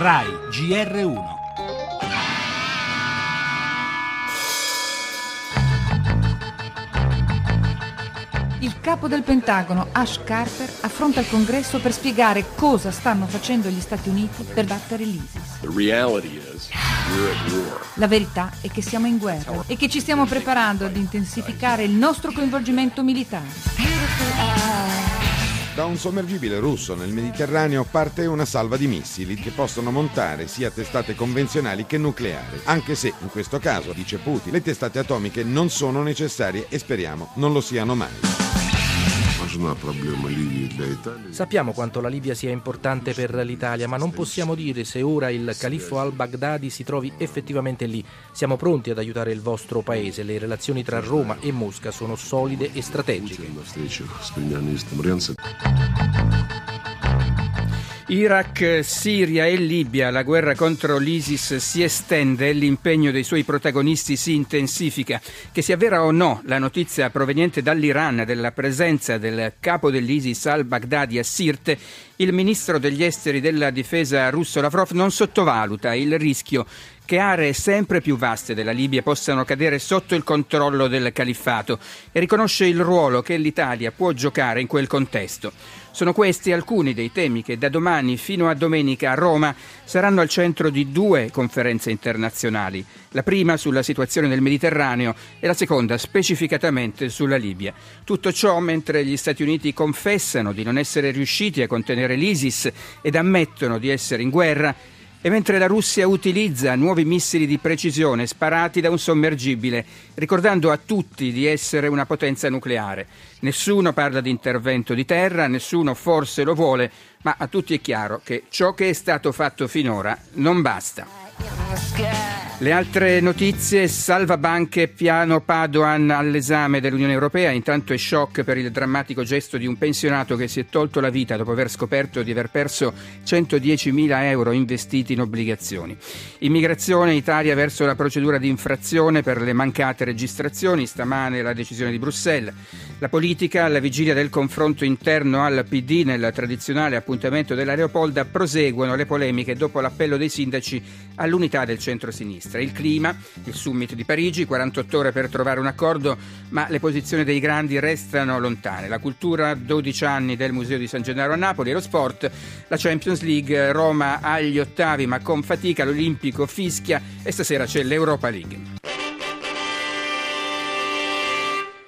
RAI GR1 Il capo del Pentagono, Ash Carter, affronta il congresso per spiegare cosa stanno facendo gli Stati Uniti per battere l'ISIS. La verità è che siamo in guerra e che ci stiamo preparando ad intensificare il nostro coinvolgimento militare. Un sommergibile russo nel Mediterraneo parte una salva di missili che possono montare sia testate convenzionali che nucleari, anche se in questo caso, dice Putin, le testate atomiche non sono necessarie e speriamo non lo siano mai. Sappiamo quanto la Libia sia importante per l'Italia, ma non possiamo dire se ora il califfo al-Baghdadi si trovi effettivamente lì. Siamo pronti ad aiutare il vostro paese. Le relazioni tra Roma e Mosca sono solide e strategiche. Iraq, Siria e Libia, la guerra contro l'ISIS si estende e l'impegno dei suoi protagonisti si intensifica. Che sia vera o no la notizia proveniente dall'Iran della presenza del capo dell'ISIS al-Baghdadi a Sirte, il ministro degli esteri della difesa russo Lavrov non sottovaluta il rischio che aree sempre più vaste della Libia possano cadere sotto il controllo del califfato e riconosce il ruolo che l'Italia può giocare in quel contesto. Sono questi alcuni dei temi che da domani fino a domenica a Roma saranno al centro di due conferenze internazionali, la prima sulla situazione del Mediterraneo e la seconda specificatamente sulla Libia. Tutto ciò mentre gli Stati Uniti confessano di non essere riusciti a contenere l'ISIS ed ammettono di essere in guerra e mentre la Russia utilizza nuovi missili di precisione sparati da un sommergibile, ricordando a tutti di essere una potenza nucleare. Nessuno parla di intervento di terra, nessuno forse lo vuole, ma a tutti è chiaro che ciò che è stato fatto finora non basta. Le altre notizie, salva banche, piano Padoan all'esame dell'Unione Europea, intanto è shock per il drammatico gesto di un pensionato che si è tolto la vita dopo aver scoperto di aver perso 110.000 euro investiti in obbligazioni. Immigrazione, Italia verso la procedura di infrazione per le mancate registrazioni, stamane la decisione di Bruxelles. La politica, alla vigilia del confronto interno al PD nel tradizionale appuntamento della Leopolda, proseguono le polemiche dopo l'appello dei sindaci all'unità del centro-sinistra. Il clima, il summit di Parigi, 48 ore per trovare un accordo, ma le posizioni dei grandi restano lontane. La cultura, 12 anni del Museo di San Gennaro a Napoli lo sport, la Champions League, Roma agli ottavi ma con fatica, l'Olimpico fischia e stasera c'è l'Europa League.